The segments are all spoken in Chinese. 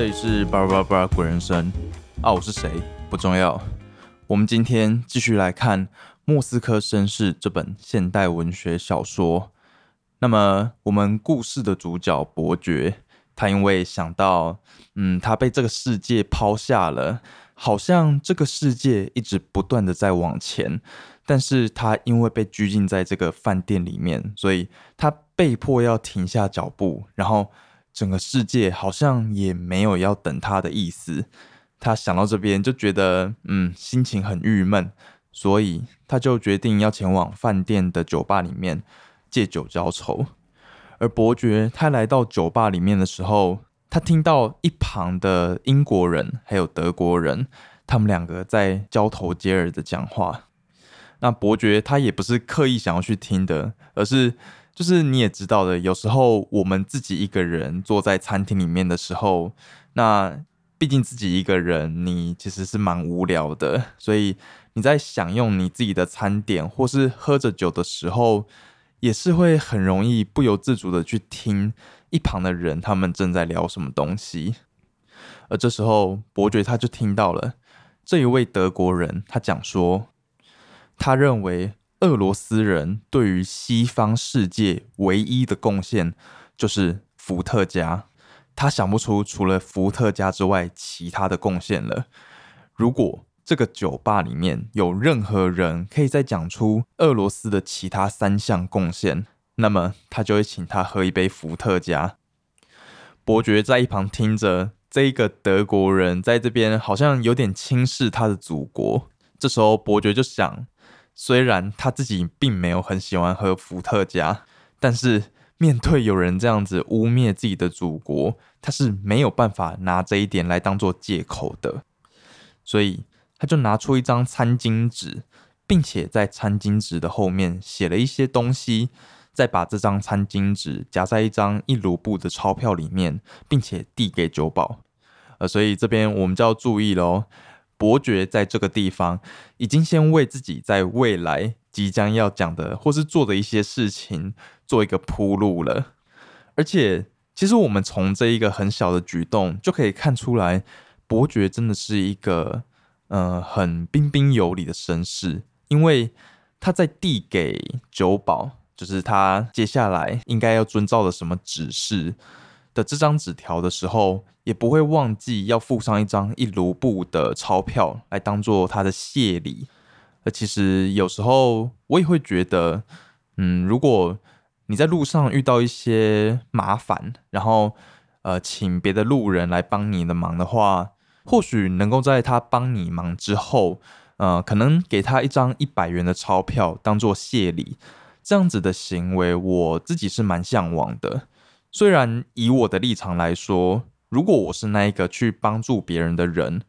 这里是巴拉巴拉巴拉鬼人生啊，我是谁不重要。我们今天继续来看《莫斯科绅士》这本现代文学小说。那么，我们故事的主角伯爵，他因为想到，嗯，他被这个世界抛下了，好像这个世界一直不断的在往前，但是他因为被拘禁在这个饭店里面，所以他被迫要停下脚步，然后。整个世界好像也没有要等他的意思。他想到这边就觉得，嗯，心情很郁闷，所以他就决定要前往饭店的酒吧里面借酒浇愁。而伯爵他来到酒吧里面的时候，他听到一旁的英国人还有德国人，他们两个在交头接耳的讲话。那伯爵他也不是刻意想要去听的，而是。就是你也知道的，有时候我们自己一个人坐在餐厅里面的时候，那毕竟自己一个人，你其实是蛮无聊的，所以你在享用你自己的餐点或是喝着酒的时候，也是会很容易不由自主的去听一旁的人他们正在聊什么东西。而这时候，伯爵他就听到了这一位德国人，他讲说，他认为。俄罗斯人对于西方世界唯一的贡献就是伏特加，他想不出除了伏特加之外其他的贡献了。如果这个酒吧里面有任何人可以再讲出俄罗斯的其他三项贡献，那么他就会请他喝一杯伏特加。伯爵在一旁听着，这个德国人在这边好像有点轻视他的祖国。这时候伯爵就想。虽然他自己并没有很喜欢喝伏特加，但是面对有人这样子污蔑自己的祖国，他是没有办法拿这一点来当做借口的。所以他就拿出一张餐巾纸，并且在餐巾纸的后面写了一些东西，再把这张餐巾纸夹在一张一卢布的钞票里面，并且递给酒保。呃，所以这边我们就要注意喽。伯爵在这个地方已经先为自己在未来即将要讲的或是做的一些事情做一个铺路了，而且其实我们从这一个很小的举动就可以看出来，伯爵真的是一个呃很彬彬有礼的绅士，因为他在递给酒保，就是他接下来应该要遵照的什么指示。的这张纸条的时候，也不会忘记要附上一张一卢布的钞票来当做他的谢礼。而其实有时候我也会觉得，嗯，如果你在路上遇到一些麻烦，然后呃，请别的路人来帮你的忙的话，或许能够在他帮你忙之后，呃，可能给他一张一百元的钞票当做谢礼，这样子的行为，我自己是蛮向往的。虽然以我的立场来说，如果我是那一个去帮助别人的人，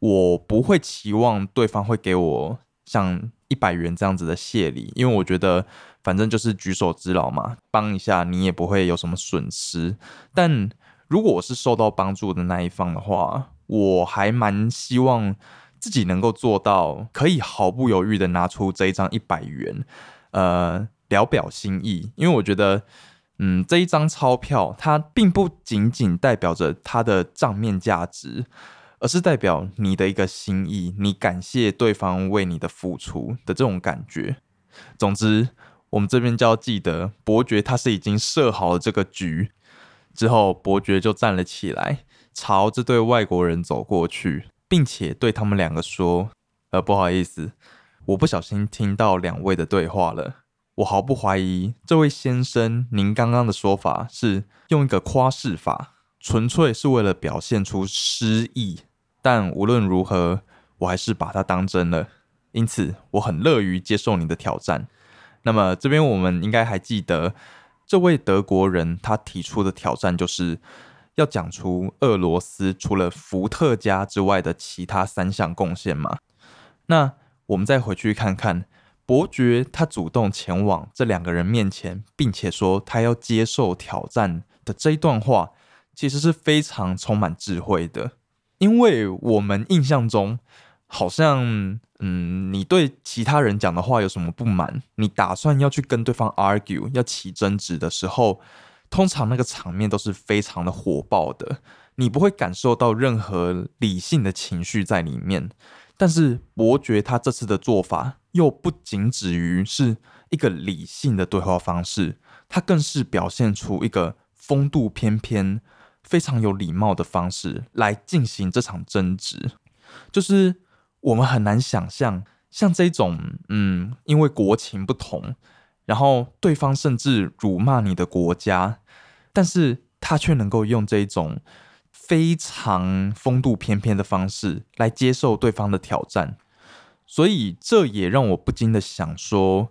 我不会期望对方会给我像一百元这样子的谢礼，因为我觉得反正就是举手之劳嘛，帮一下你也不会有什么损失。但如果我是受到帮助的那一方的话，我还蛮希望自己能够做到可以毫不犹豫的拿出这一张一百元，呃，聊表心意，因为我觉得。嗯，这一张钞票它并不仅仅代表着它的账面价值，而是代表你的一个心意，你感谢对方为你的付出的这种感觉。总之，我们这边就要记得，伯爵他是已经设好了这个局。之后，伯爵就站了起来，朝这对外国人走过去，并且对他们两个说：“呃，不好意思，我不小心听到两位的对话了。”我毫不怀疑，这位先生，您刚刚的说法是用一个夸饰法，纯粹是为了表现出诗意。但无论如何，我还是把它当真了。因此，我很乐于接受你的挑战。那么，这边我们应该还记得，这位德国人他提出的挑战，就是要讲出俄罗斯除了伏特加之外的其他三项贡献嘛？那我们再回去看看。伯爵他主动前往这两个人面前，并且说他要接受挑战的这一段话，其实是非常充满智慧的。因为我们印象中，好像嗯，你对其他人讲的话有什么不满，你打算要去跟对方 argue，要起争执的时候，通常那个场面都是非常的火爆的，你不会感受到任何理性的情绪在里面。但是伯爵他这次的做法又不仅止于是一个理性的对话方式，他更是表现出一个风度翩翩、非常有礼貌的方式来进行这场争执。就是我们很难想象，像这种，嗯，因为国情不同。然后对方甚至辱骂你的国家，但是他却能够用这种非常风度翩翩的方式来接受对方的挑战，所以这也让我不禁的想说，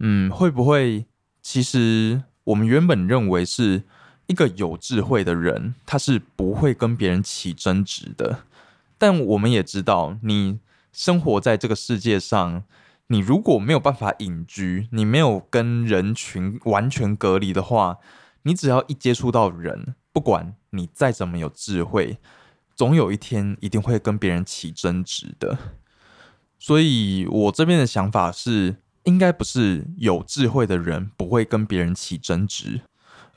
嗯，会不会其实我们原本认为是一个有智慧的人，他是不会跟别人起争执的，但我们也知道，你生活在这个世界上。你如果没有办法隐居，你没有跟人群完全隔离的话，你只要一接触到人，不管你再怎么有智慧，总有一天一定会跟别人起争执的。所以我这边的想法是，应该不是有智慧的人不会跟别人起争执，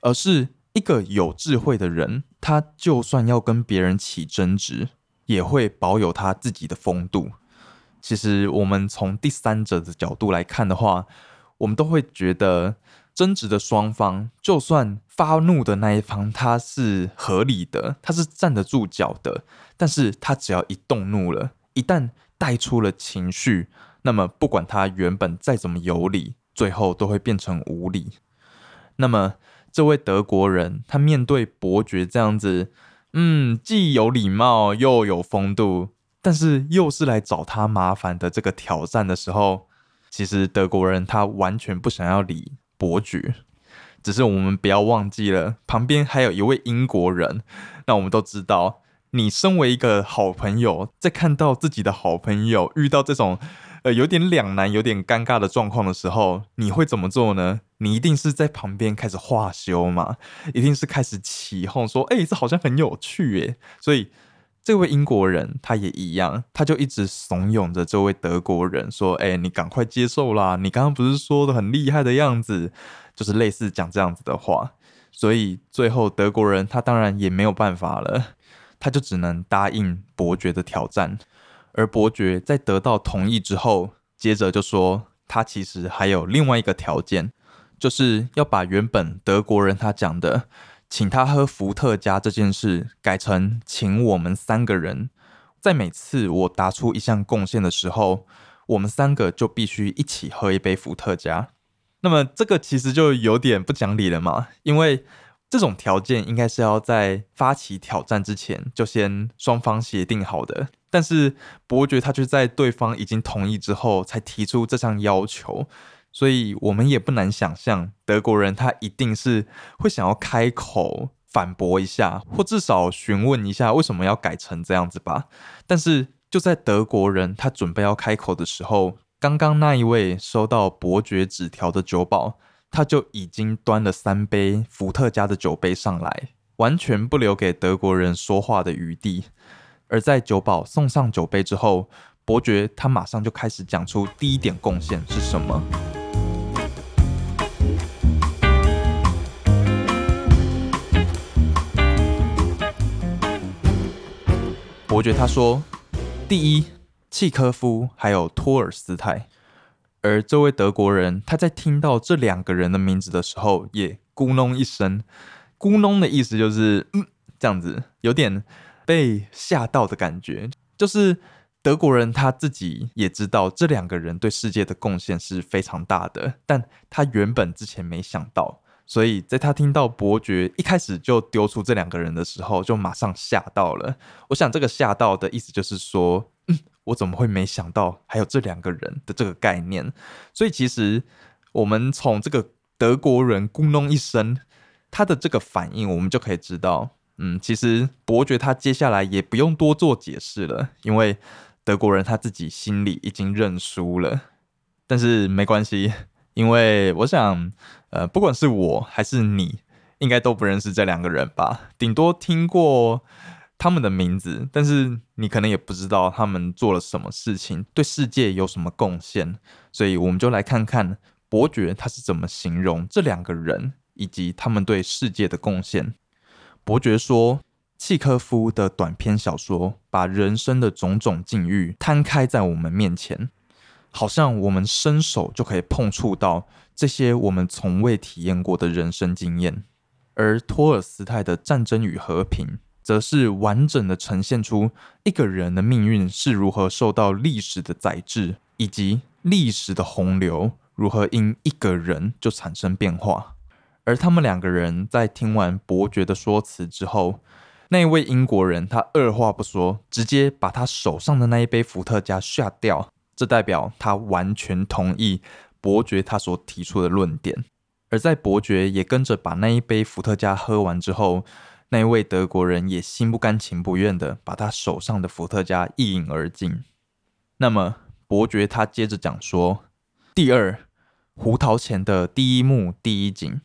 而是一个有智慧的人，他就算要跟别人起争执，也会保有他自己的风度。其实，我们从第三者的角度来看的话，我们都会觉得争执的双方，就算发怒的那一方他是合理的，他是站得住脚的，但是他只要一动怒了，一旦带出了情绪，那么不管他原本再怎么有理，最后都会变成无理。那么，这位德国人他面对伯爵这样子，嗯，既有礼貌又有风度。但是又是来找他麻烦的这个挑战的时候，其实德国人他完全不想要理伯爵，只是我们不要忘记了，旁边还有一位英国人。那我们都知道，你身为一个好朋友，在看到自己的好朋友遇到这种呃有点两难、有点尴尬的状况的时候，你会怎么做呢？你一定是在旁边开始化修嘛，一定是开始起哄说：“哎，这好像很有趣耶。”所以。这位英国人他也一样，他就一直怂恿着这位德国人说：“哎，你赶快接受啦！你刚刚不是说的很厉害的样子，就是类似讲这样子的话。”所以最后德国人他当然也没有办法了，他就只能答应伯爵的挑战。而伯爵在得到同意之后，接着就说他其实还有另外一个条件，就是要把原本德国人他讲的。请他喝伏特加这件事改成请我们三个人，在每次我答出一项贡献的时候，我们三个就必须一起喝一杯伏特加。那么这个其实就有点不讲理了嘛，因为这种条件应该是要在发起挑战之前就先双方协定好的，但是伯爵他却在对方已经同意之后才提出这项要求。所以我们也不难想象，德国人他一定是会想要开口反驳一下，或至少询问一下为什么要改成这样子吧。但是就在德国人他准备要开口的时候，刚刚那一位收到伯爵纸条的酒保，他就已经端了三杯伏特加的酒杯上来，完全不留给德国人说话的余地。而在酒保送上酒杯之后，伯爵他马上就开始讲出第一点贡献是什么。伯爵他说：“第一，契科夫还有托尔斯泰。”而这位德国人他在听到这两个人的名字的时候，也咕哝一声。咕哝的意思就是嗯，这样子，有点被吓到的感觉。就是德国人他自己也知道这两个人对世界的贡献是非常大的，但他原本之前没想到。所以在他听到伯爵一开始就丢出这两个人的时候，就马上吓到了。我想这个吓到的意思就是说，嗯，我怎么会没想到还有这两个人的这个概念？所以其实我们从这个德国人咕哝一声，他的这个反应，我们就可以知道，嗯，其实伯爵他接下来也不用多做解释了，因为德国人他自己心里已经认输了。但是没关系。因为我想，呃，不管是我还是你，应该都不认识这两个人吧？顶多听过他们的名字，但是你可能也不知道他们做了什么事情，对世界有什么贡献。所以，我们就来看看伯爵他是怎么形容这两个人以及他们对世界的贡献。伯爵说，契科夫的短篇小说把人生的种种境遇摊开在我们面前，好像我们伸手就可以碰触到这些我们从未体验过的人生经验。而托尔斯泰的《战争与和平》则是完整的呈现出一个人的命运是如何受到历史的宰制，以及历史的洪流如何因一个人就产生变化。而他们两个人在听完伯爵的说辞之后，那位英国人他二话不说，直接把他手上的那一杯伏特加下掉，这代表他完全同意伯爵他所提出的论点。而在伯爵也跟着把那一杯伏特加喝完之后，那一位德国人也心不甘情不愿的把他手上的伏特加一饮而尽。那么伯爵他接着讲说：“第二，胡桃钳的第一幕第一景。”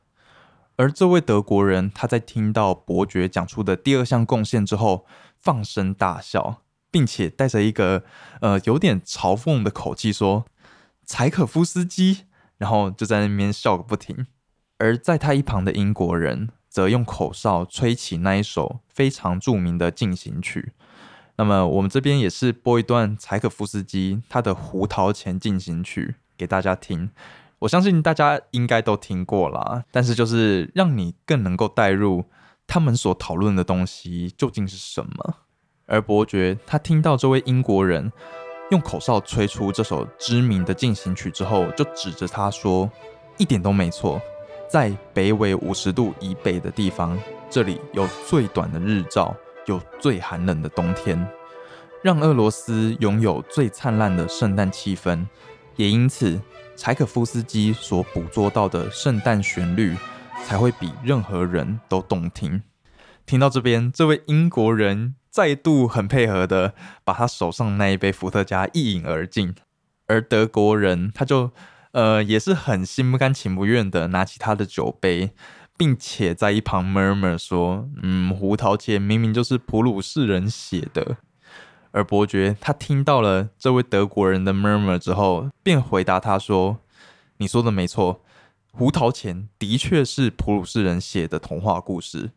而这位德国人他在听到伯爵讲出的第二项贡献之后，放声大笑，并且带着一个呃有点嘲讽的口气说：“柴可夫斯基。”然后就在那边笑个不停，而在他一旁的英国人则用口哨吹起那一首非常著名的进行曲。那么我们这边也是播一段柴可夫斯基他的《胡桃钳进行曲》给大家听。我相信大家应该都听过啦，但是就是让你更能够带入他们所讨论的东西究竟是什么。而伯爵他听到这位英国人。用口哨吹出这首知名的进行曲之后，就指着他说：“一点都没错，在北纬五十度以北的地方，这里有最短的日照，有最寒冷的冬天，让俄罗斯拥有最灿烂的圣诞气氛。也因此，柴可夫斯基所捕捉到的圣诞旋律才会比任何人都动听。”听到这边，这位英国人。再度很配合的把他手上那一杯伏特加一饮而尽，而德国人他就呃也是很心不甘情不愿的拿起他的酒杯，并且在一旁 murmur 说：“嗯，胡桃钳明明就是普鲁士人写的。”而伯爵他听到了这位德国人的 murmur 之后，便回答他说：“你说的没错，胡桃钳的确是普鲁士人写的童话故事，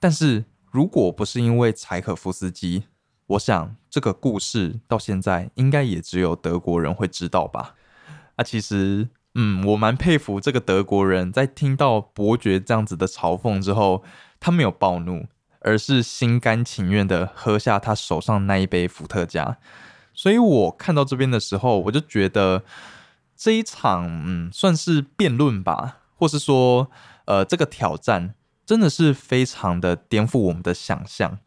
但是。”如果不是因为柴可夫斯基，我想这个故事到现在应该也只有德国人会知道吧。啊，其实，嗯，我蛮佩服这个德国人在听到伯爵这样子的嘲讽之后，他没有暴怒，而是心甘情愿的喝下他手上那一杯伏特加。所以我看到这边的时候，我就觉得这一场，嗯，算是辩论吧，或是说，呃，这个挑战。真的是非常的颠覆我们的想象。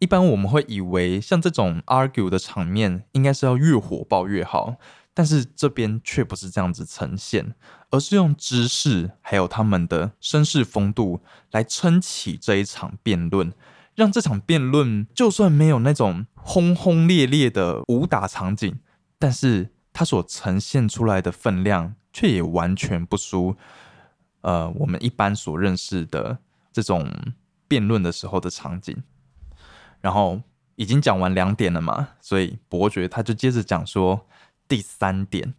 一般我们会以为像这种 argue 的场面，应该是要越火爆越好，但是这边却不是这样子呈现，而是用知识还有他们的绅士风度来撑起这一场辩论，让这场辩论就算没有那种轰轰烈烈的武打场景，但是它所呈现出来的分量却也完全不输，呃，我们一般所认识的。这种辩论的时候的场景，然后已经讲完两点了嘛，所以伯爵他就接着讲说第三点，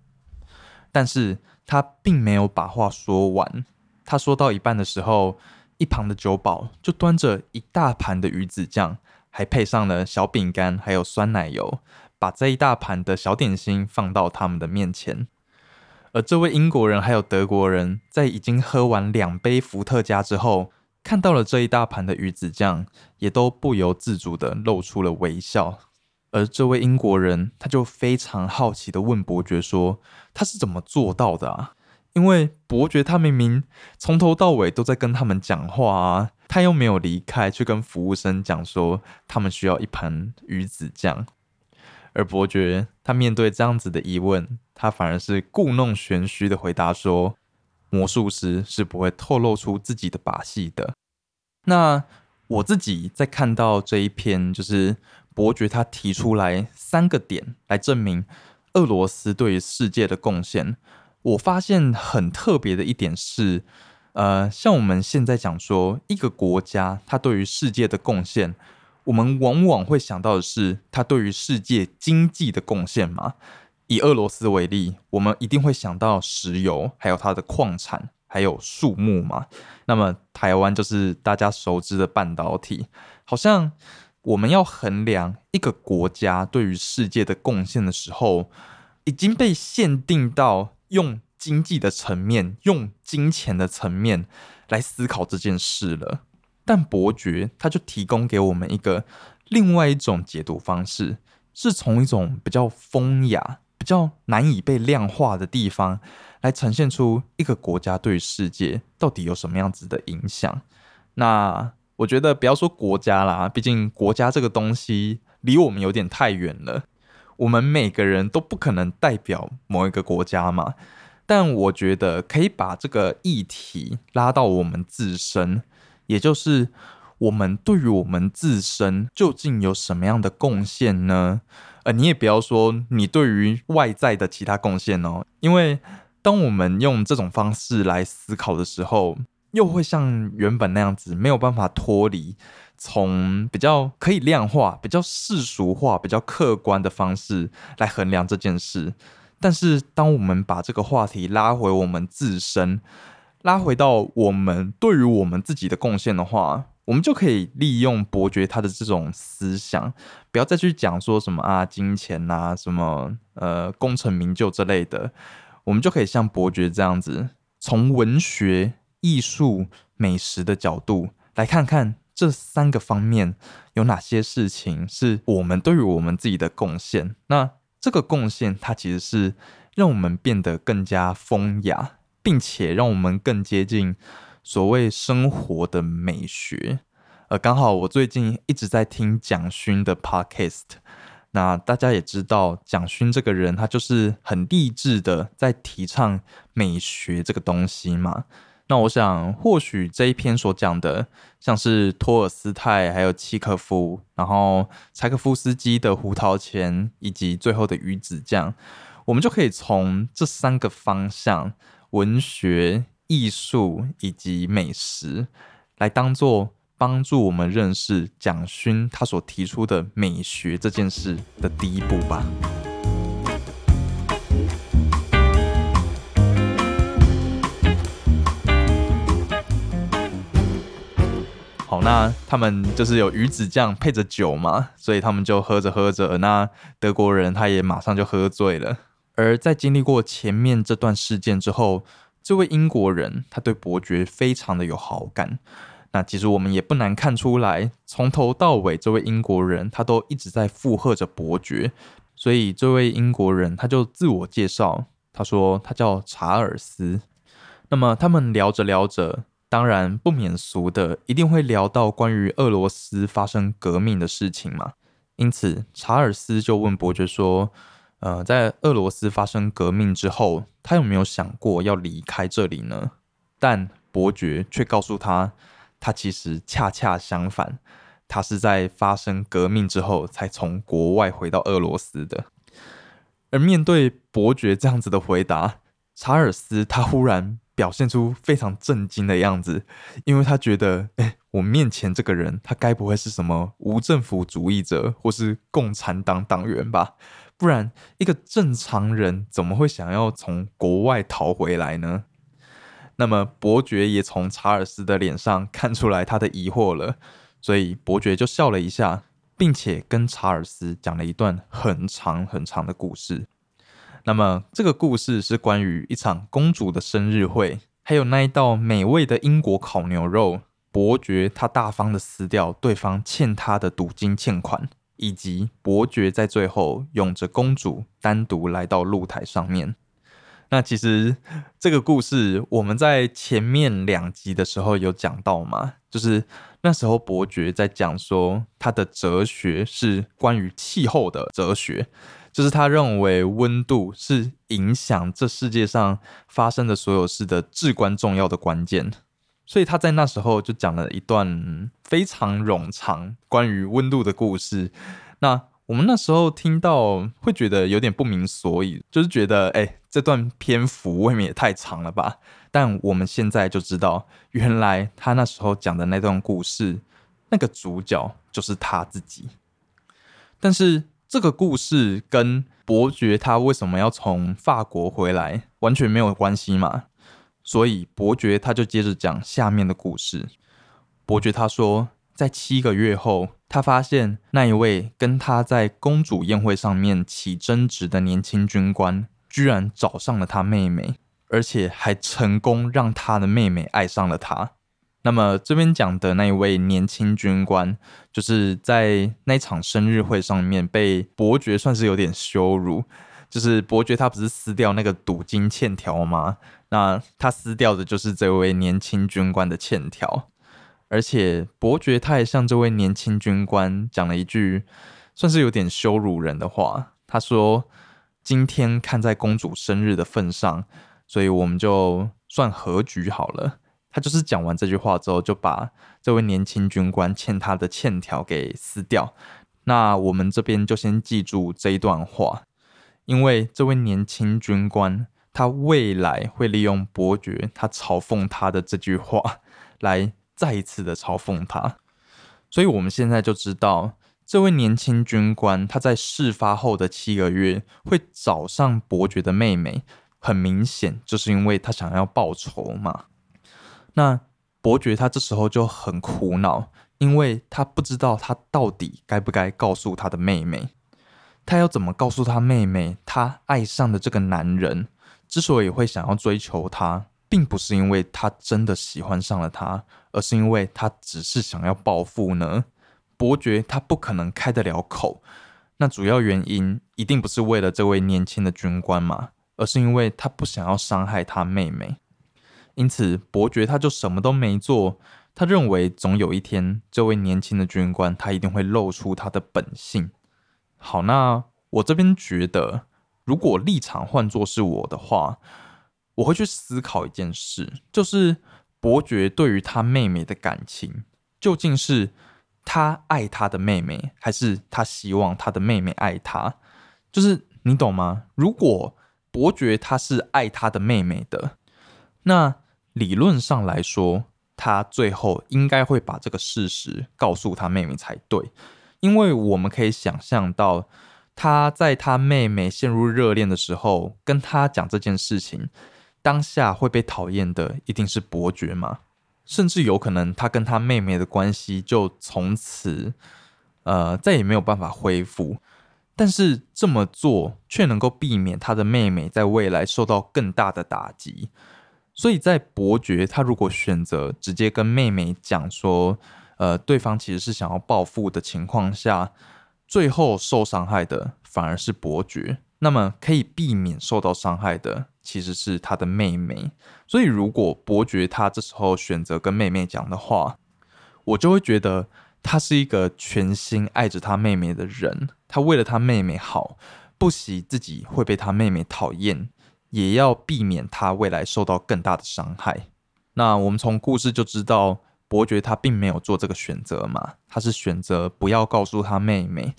但是他并没有把话说完。他说到一半的时候，一旁的酒保就端着一大盘的鱼子酱，还配上了小饼干，还有酸奶油，把这一大盘的小点心放到他们的面前。而这位英国人还有德国人在已经喝完两杯伏特加之后。看到了这一大盘的鱼子酱，也都不由自主的露出了微笑。而这位英国人，他就非常好奇的问伯爵说：“他是怎么做到的啊？因为伯爵他明明从头到尾都在跟他们讲话啊，他又没有离开去跟服务生讲说他们需要一盘鱼子酱。”而伯爵他面对这样子的疑问，他反而是故弄玄虚的回答说。魔术师是不会透露出自己的把戏的。那我自己在看到这一篇，就是伯爵他提出来三个点来证明俄罗斯对于世界的贡献。我发现很特别的一点是，呃，像我们现在讲说一个国家它对于世界的贡献，我们往往会想到的是它对于世界经济的贡献嘛。以俄罗斯为例，我们一定会想到石油，还有它的矿产，还有树木嘛。那么台湾就是大家熟知的半导体，好像我们要衡量一个国家对于世界的贡献的时候，已经被限定到用经济的层面、用金钱的层面来思考这件事了。但伯爵他就提供给我们一个另外一种解读方式，是从一种比较风雅、比较难以被量化的地方。来呈现出一个国家对世界到底有什么样子的影响。那我觉得不要说国家啦，毕竟国家这个东西离我们有点太远了。我们每个人都不可能代表某一个国家嘛。但我觉得可以把这个议题拉到我们自身，也就是我们对于我们自身究竟有什么样的贡献呢？你也不要说你对于外在的其他贡献哦，因为。当我们用这种方式来思考的时候，又会像原本那样子，没有办法脱离从比较可以量化、比较世俗化、比较客观的方式来衡量这件事。但是，当我们把这个话题拉回我们自身，拉回到我们对于我们自己的贡献的话，我们就可以利用伯爵他的这种思想，不要再去讲说什么啊金钱啊、什么呃功成名就之类的。我们就可以像伯爵这样子，从文学、艺术、美食的角度来看看这三个方面有哪些事情是我们对于我们自己的贡献。那这个贡献，它其实是让我们变得更加风雅，并且让我们更接近所谓生活的美学。呃，刚好我最近一直在听蒋勋的 podcast。那大家也知道，蒋勋这个人，他就是很励志的，在提倡美学这个东西嘛。那我想，或许这一篇所讲的，像是托尔斯泰，还有契诃夫，然后柴可夫斯基的《胡桃钳》，以及最后的《鱼子酱》，我们就可以从这三个方向——文学、艺术以及美食，来当做。帮助我们认识蒋勋他所提出的美学这件事的第一步吧。好，那他们就是有鱼子酱配着酒嘛，所以他们就喝着喝着，那德国人他也马上就喝醉了。而在经历过前面这段事件之后，这位英国人他对伯爵非常的有好感。那其实我们也不难看出来，从头到尾，这位英国人他都一直在附和着伯爵。所以这位英国人他就自我介绍，他说他叫查尔斯。那么他们聊着聊着，当然不免俗的，一定会聊到关于俄罗斯发生革命的事情嘛。因此查尔斯就问伯爵说：“呃，在俄罗斯发生革命之后，他有没有想过要离开这里呢？”但伯爵却告诉他。他其实恰恰相反，他是在发生革命之后才从国外回到俄罗斯的。而面对伯爵这样子的回答，查尔斯他忽然表现出非常震惊的样子，因为他觉得，哎，我面前这个人，他该不会是什么无政府主义者或是共产党党员吧？不然，一个正常人怎么会想要从国外逃回来呢？那么伯爵也从查尔斯的脸上看出来他的疑惑了，所以伯爵就笑了一下，并且跟查尔斯讲了一段很长很长的故事。那么这个故事是关于一场公主的生日会，还有那一道美味的英国烤牛肉。伯爵他大方的撕掉对方欠他的赌金欠款，以及伯爵在最后拥着公主单独来到露台上面。那其实这个故事我们在前面两集的时候有讲到嘛，就是那时候伯爵在讲说他的哲学是关于气候的哲学，就是他认为温度是影响这世界上发生的所有事的至关重要的关键，所以他在那时候就讲了一段非常冗长关于温度的故事。那我们那时候听到会觉得有点不明所以，就是觉得哎，这段篇幅未免也太长了吧？但我们现在就知道，原来他那时候讲的那段故事，那个主角就是他自己。但是这个故事跟伯爵他为什么要从法国回来完全没有关系嘛？所以伯爵他就接着讲下面的故事。伯爵他说，在七个月后，他发现那一位跟他在公主宴会上面起争执的年轻军官，居然找上了他妹妹，而且还成功让他的妹妹爱上了他。那么这边讲的那一位年轻军官，就是在那场生日会上面被伯爵算是有点羞辱。就是伯爵他不是撕掉那个赌金欠条吗？那他撕掉的就是这位年轻军官的欠条，而且伯爵他也向这位年轻军官讲了一句算是有点羞辱人的话。他说：“今天看在公主生日的份上，所以我们就算和局好了。”他就是讲完这句话之后，就把这位年轻军官欠他的欠条给撕掉。那我们这边就先记住这一段话。因为这位年轻军官，他未来会利用伯爵他嘲讽他的这句话，来再一次的嘲讽他。所以，我们现在就知道，这位年轻军官他在事发后的七个月会找上伯爵的妹妹，很明显就是因为他想要报仇嘛。那伯爵他这时候就很苦恼，因为他不知道他到底该不该告诉他的妹妹。他要怎么告诉他妹妹，他爱上的这个男人之所以会想要追求她，并不是因为他真的喜欢上了她，而是因为他只是想要报复呢？伯爵他不可能开得了口，那主要原因一定不是为了这位年轻的军官嘛，而是因为他不想要伤害他妹妹。因此，伯爵他就什么都没做。他认为总有一天，这位年轻的军官他一定会露出他的本性。好，那我这边觉得，如果立场换作是我的话，我会去思考一件事，就是伯爵对于他妹妹的感情，究竟是他爱他的妹妹，还是他希望他的妹妹爱他？就是你懂吗？如果伯爵他是爱他的妹妹的，那理论上来说，他最后应该会把这个事实告诉他妹妹才对。因为我们可以想象到，他在他妹妹陷入热恋的时候，跟他讲这件事情，当下会被讨厌的一定是伯爵嘛？甚至有可能他跟他妹妹的关系就从此，呃，再也没有办法恢复。但是这么做却能够避免他的妹妹在未来受到更大的打击。所以在伯爵他如果选择直接跟妹妹讲说，呃，对方其实是想要报复的情况下，最后受伤害的反而是伯爵。那么可以避免受到伤害的其实是他的妹妹。所以如果伯爵他这时候选择跟妹妹讲的话，我就会觉得他是一个全心爱着他妹妹的人。他为了他妹妹好，不惜自己会被他妹妹讨厌，也要避免他未来受到更大的伤害。那我们从故事就知道。伯爵他并没有做这个选择嘛，他是选择不要告诉他妹妹。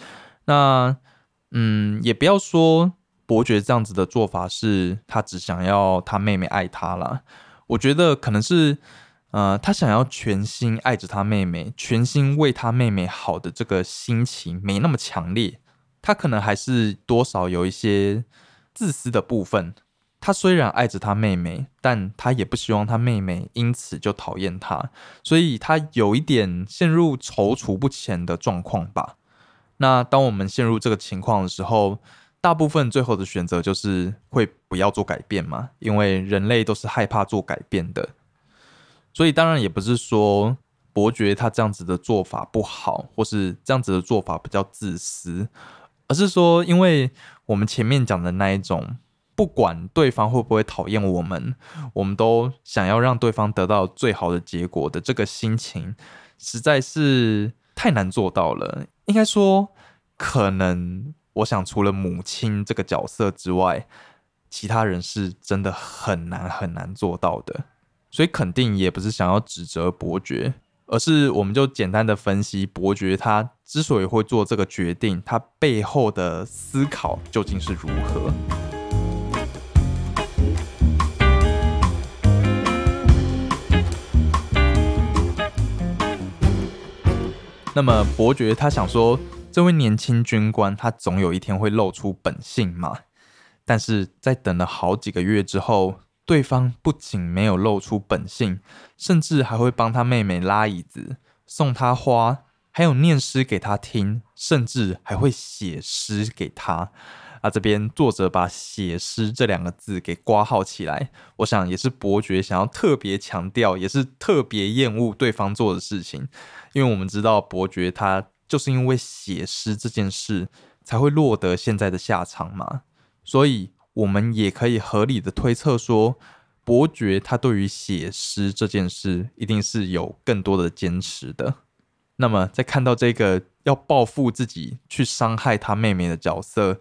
那嗯，也不要说伯爵这样子的做法是他只想要他妹妹爱他啦。我觉得可能是呃，他想要全心爱着他妹妹，全心为他妹妹好的这个心情没那么强烈，他可能还是多少有一些自私的部分。他虽然爱着他妹妹，但他也不希望他妹妹因此就讨厌他，所以他有一点陷入踌躇不前的状况吧。那当我们陷入这个情况的时候，大部分最后的选择就是会不要做改变嘛，因为人类都是害怕做改变的。所以当然也不是说伯爵他这样子的做法不好，或是这样子的做法比较自私，而是说，因为我们前面讲的那一种。不管对方会不会讨厌我们，我们都想要让对方得到最好的结果的这个心情，实在是太难做到了。应该说，可能我想除了母亲这个角色之外，其他人是真的很难很难做到的。所以肯定也不是想要指责伯爵，而是我们就简单的分析伯爵他之所以会做这个决定，他背后的思考究竟是如何。那么伯爵他想说，这位年轻军官他总有一天会露出本性嘛？但是在等了好几个月之后，对方不仅没有露出本性，甚至还会帮他妹妹拉椅子、送他花，还有念诗给他听，甚至还会写诗给他。啊，这边作者把“写诗”这两个字给挂号起来，我想也是伯爵想要特别强调，也是特别厌恶对方做的事情，因为我们知道伯爵他就是因为写诗这件事才会落得现在的下场嘛，所以我们也可以合理的推测说，伯爵他对于写诗这件事一定是有更多的坚持的。那么在看到这个要报复自己去伤害他妹妹的角色。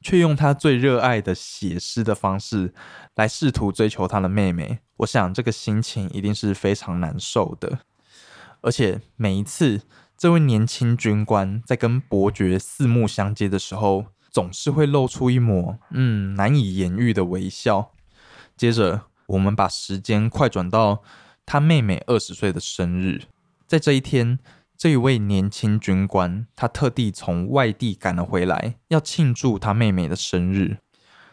却用他最热爱的写诗的方式来试图追求他的妹妹，我想这个心情一定是非常难受的。而且每一次这位年轻军官在跟伯爵四目相接的时候，总是会露出一抹嗯难以言喻的微笑。接着，我们把时间快转到他妹妹二十岁的生日，在这一天。这一位年轻军官，他特地从外地赶了回来，要庆祝他妹妹的生日，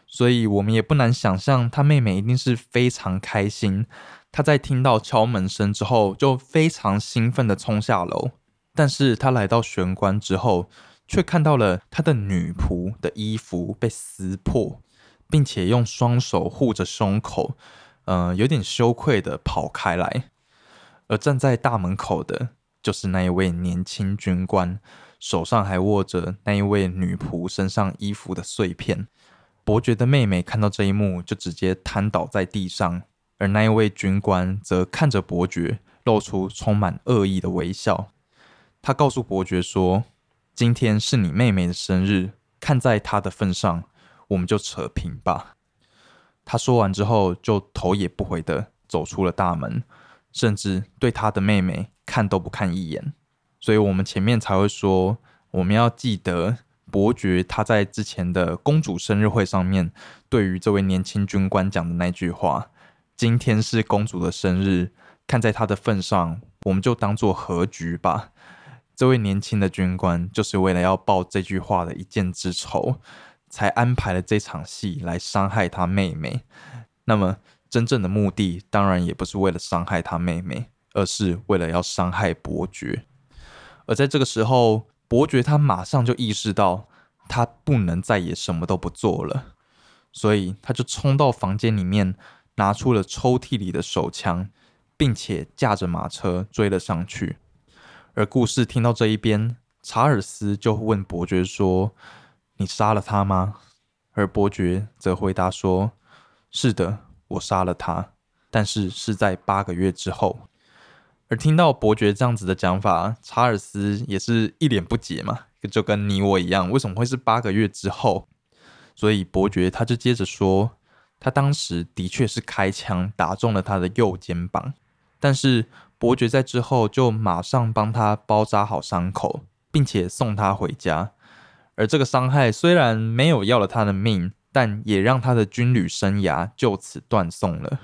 所以我们也不难想象，他妹妹一定是非常开心。他在听到敲门声之后，就非常兴奋的冲下楼。但是他来到玄关之后，却看到了他的女仆的衣服被撕破，并且用双手护着胸口，呃，有点羞愧的跑开来。而站在大门口的。就是那一位年轻军官，手上还握着那一位女仆身上衣服的碎片。伯爵的妹妹看到这一幕，就直接瘫倒在地上，而那一位军官则看着伯爵，露出充满恶意的微笑。他告诉伯爵说：“今天是你妹妹的生日，看在她的份上，我们就扯平吧。”他说完之后，就头也不回的走出了大门，甚至对他的妹妹。看都不看一眼，所以我们前面才会说，我们要记得伯爵他在之前的公主生日会上面，对于这位年轻军官讲的那句话：“今天是公主的生日，看在她的份上，我们就当做和局吧。”这位年轻的军官就是为了要报这句话的一箭之仇，才安排了这场戏来伤害他妹妹。那么，真正的目的当然也不是为了伤害他妹妹。而是为了要伤害伯爵，而在这个时候，伯爵他马上就意识到他不能再也什么都不做了，所以他就冲到房间里面，拿出了抽屉里的手枪，并且驾着马车追了上去。而故事听到这一边，查尔斯就问伯爵说：“你杀了他吗？”而伯爵则回答说：“是的，我杀了他，但是是在八个月之后。”听到伯爵这样子的讲法，查尔斯也是一脸不解嘛，就跟你我一样，为什么会是八个月之后？所以伯爵他就接着说，他当时的确是开枪打中了他的右肩膀，但是伯爵在之后就马上帮他包扎好伤口，并且送他回家。而这个伤害虽然没有要了他的命，但也让他的军旅生涯就此断送了。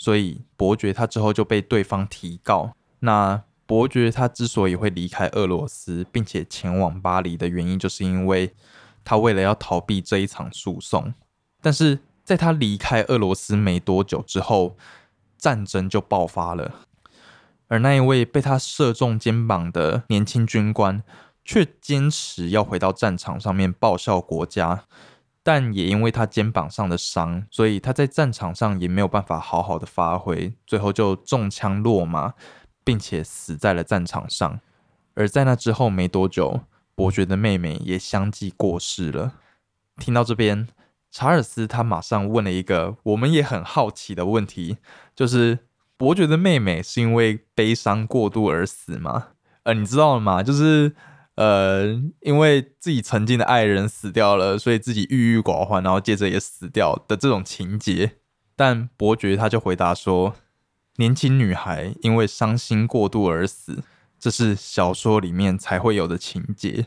所以伯爵他之后就被对方提告。那伯爵他之所以会离开俄罗斯，并且前往巴黎的原因，就是因为他为了要逃避这一场诉讼。但是在他离开俄罗斯没多久之后，战争就爆发了。而那一位被他射中肩膀的年轻军官，却坚持要回到战场上面报效国家。但也因为他肩膀上的伤，所以他在战场上也没有办法好好的发挥，最后就中枪落马，并且死在了战场上。而在那之后没多久，伯爵的妹妹也相继过世了。听到这边，查尔斯他马上问了一个我们也很好奇的问题，就是伯爵的妹妹是因为悲伤过度而死吗？呃，你知道了吗？就是。呃，因为自己曾经的爱人死掉了，所以自己郁郁寡欢，然后接着也死掉的这种情节。但伯爵他就回答说，年轻女孩因为伤心过度而死，这是小说里面才会有的情节。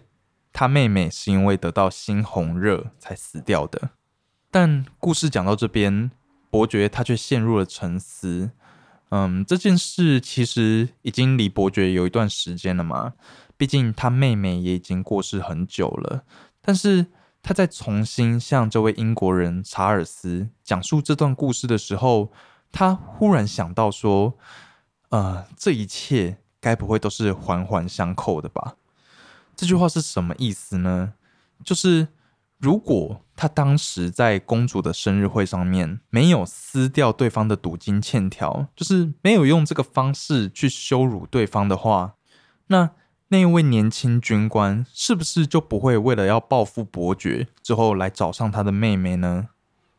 他妹妹是因为得到猩红热才死掉的。但故事讲到这边，伯爵他却陷入了沉思。嗯，这件事其实已经离伯爵有一段时间了嘛。毕竟他妹妹也已经过世很久了，但是他在重新向这位英国人查尔斯讲述这段故事的时候，他忽然想到说：“呃，这一切该不会都是环环相扣的吧？”这句话是什么意思呢？就是如果他当时在公主的生日会上面没有撕掉对方的赌金欠条，就是没有用这个方式去羞辱对方的话，那那位年轻军官是不是就不会为了要报复伯爵之后来找上他的妹妹呢？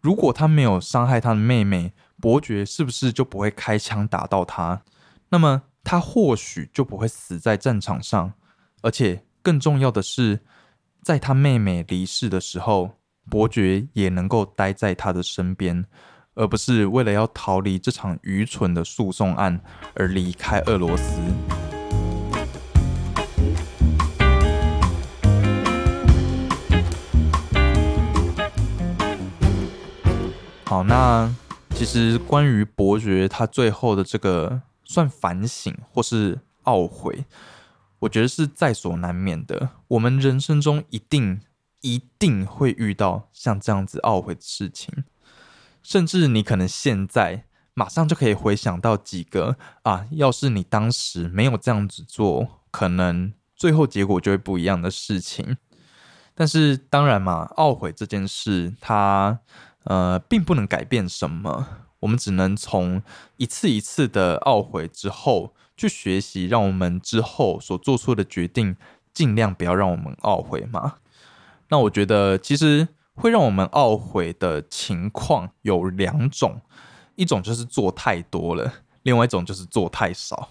如果他没有伤害他的妹妹，伯爵是不是就不会开枪打到他？那么他或许就不会死在战场上，而且更重要的是。在他妹妹离世的时候，伯爵也能够待在他的身边，而不是为了要逃离这场愚蠢的诉讼案而离开俄罗斯。好，那其实关于伯爵他最后的这个算反省或是懊悔。我觉得是在所难免的。我们人生中一定一定会遇到像这样子懊悔的事情，甚至你可能现在马上就可以回想到几个啊，要是你当时没有这样子做，可能最后结果就会不一样的事情。但是当然嘛，懊悔这件事，它呃并不能改变什么，我们只能从一次一次的懊悔之后。去学习，让我们之后所做出的决定尽量不要让我们懊悔嘛。那我觉得，其实会让我们懊悔的情况有两种，一种就是做太多了，另外一种就是做太少。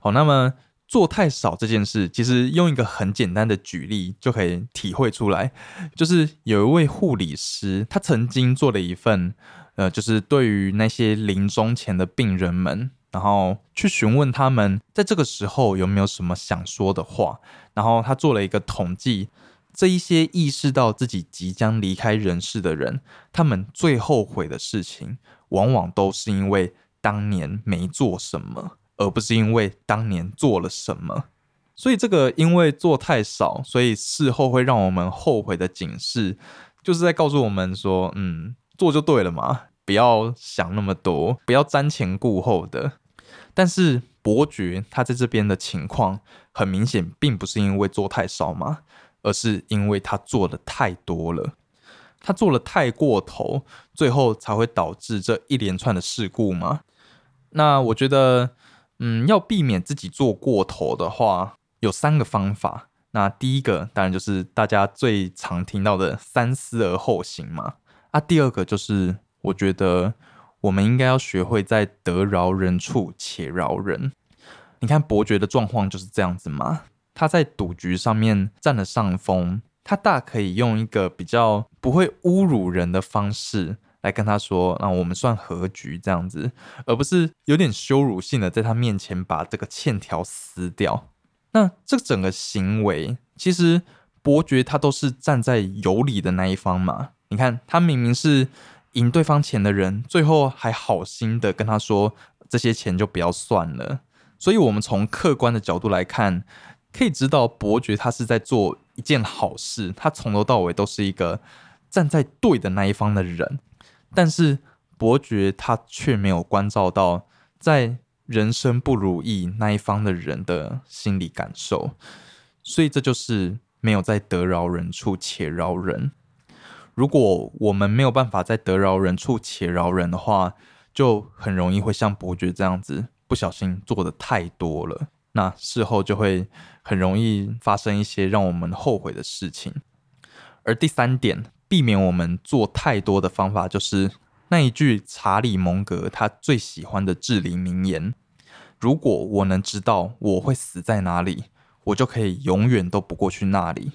好，那么做太少这件事，其实用一个很简单的举例就可以体会出来，就是有一位护理师，他曾经做了一份，呃，就是对于那些临终前的病人们。然后去询问他们在这个时候有没有什么想说的话，然后他做了一个统计，这一些意识到自己即将离开人世的人，他们最后悔的事情，往往都是因为当年没做什么，而不是因为当年做了什么。所以这个因为做太少，所以事后会让我们后悔的警示，就是在告诉我们说，嗯，做就对了嘛。不要想那么多，不要瞻前顾后的。但是伯爵他在这边的情况，很明显并不是因为做太少嘛，而是因为他做的太多了，他做了太过头，最后才会导致这一连串的事故嘛。那我觉得，嗯，要避免自己做过头的话，有三个方法。那第一个当然就是大家最常听到的“三思而后行”嘛。啊，第二个就是。我觉得我们应该要学会在得饶人处且饶人。你看伯爵的状况就是这样子嘛，他在赌局上面占了上风，他大可以用一个比较不会侮辱人的方式来跟他说：“那我们算和局这样子，而不是有点羞辱性的在他面前把这个欠条撕掉。”那这整个行为，其实伯爵他都是站在有理的那一方嘛。你看他明明是。赢对方钱的人，最后还好心的跟他说：“这些钱就不要算了。”所以，我们从客观的角度来看，可以知道伯爵他是在做一件好事，他从头到尾都是一个站在对的那一方的人。但是，伯爵他却没有关照到在人生不如意那一方的人的心理感受，所以这就是没有在得饶人处且饶人。如果我们没有办法在得饶人处且饶人的话，就很容易会像伯爵这样子，不小心做的太多了，那事后就会很容易发生一些让我们后悔的事情。而第三点，避免我们做太多的方法，就是那一句查理蒙格他最喜欢的至理名言：如果我能知道我会死在哪里，我就可以永远都不过去那里。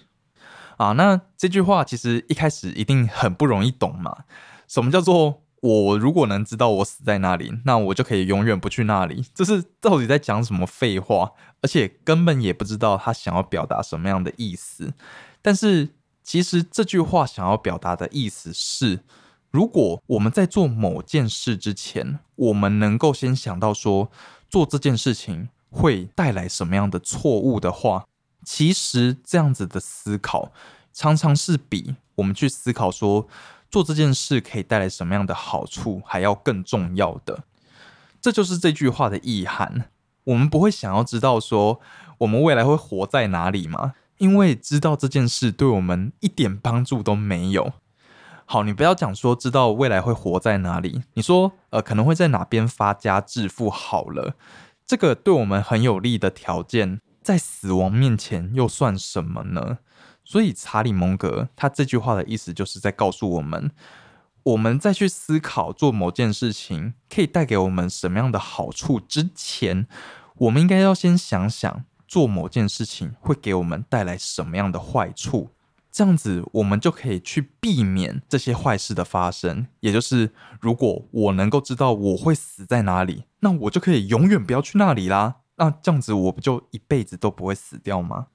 啊，那这句话其实一开始一定很不容易懂嘛。什么叫做我如果能知道我死在哪里，那我就可以永远不去那里？这是到底在讲什么废话？而且根本也不知道他想要表达什么样的意思。但是其实这句话想要表达的意思是，如果我们在做某件事之前，我们能够先想到说做这件事情会带来什么样的错误的话。其实这样子的思考，常常是比我们去思考说做这件事可以带来什么样的好处还要更重要的。这就是这句话的意涵。我们不会想要知道说我们未来会活在哪里吗？因为知道这件事对我们一点帮助都没有。好，你不要讲说知道未来会活在哪里，你说呃可能会在哪边发家致富好了，这个对我们很有利的条件，在死亡面前又算什么呢？所以查理蒙格他这句话的意思就是在告诉我们。我们再去思考做某件事情可以带给我们什么样的好处之前，我们应该要先想想做某件事情会给我们带来什么样的坏处，这样子我们就可以去避免这些坏事的发生。也就是，如果我能够知道我会死在哪里，那我就可以永远不要去那里啦。那这样子我不就一辈子都不会死掉吗？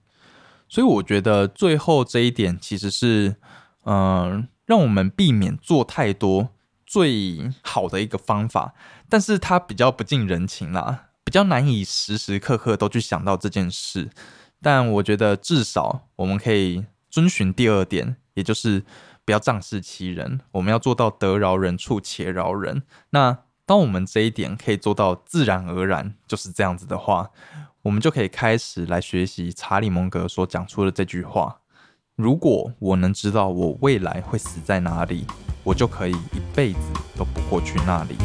所以我觉得最后这一点其实是，嗯。让我们避免做太多最好的一个方法，但是它比较不近人情啦，比较难以时时刻刻都去想到这件事。但我觉得至少我们可以遵循第二点，也就是不要仗势欺人。我们要做到得饶人处且饶人。那当我们这一点可以做到自然而然就是这样子的话，我们就可以开始来学习查理蒙格所讲出的这句话。如果我能知道我未来会死在哪里，我就可以一辈子都不过去那里。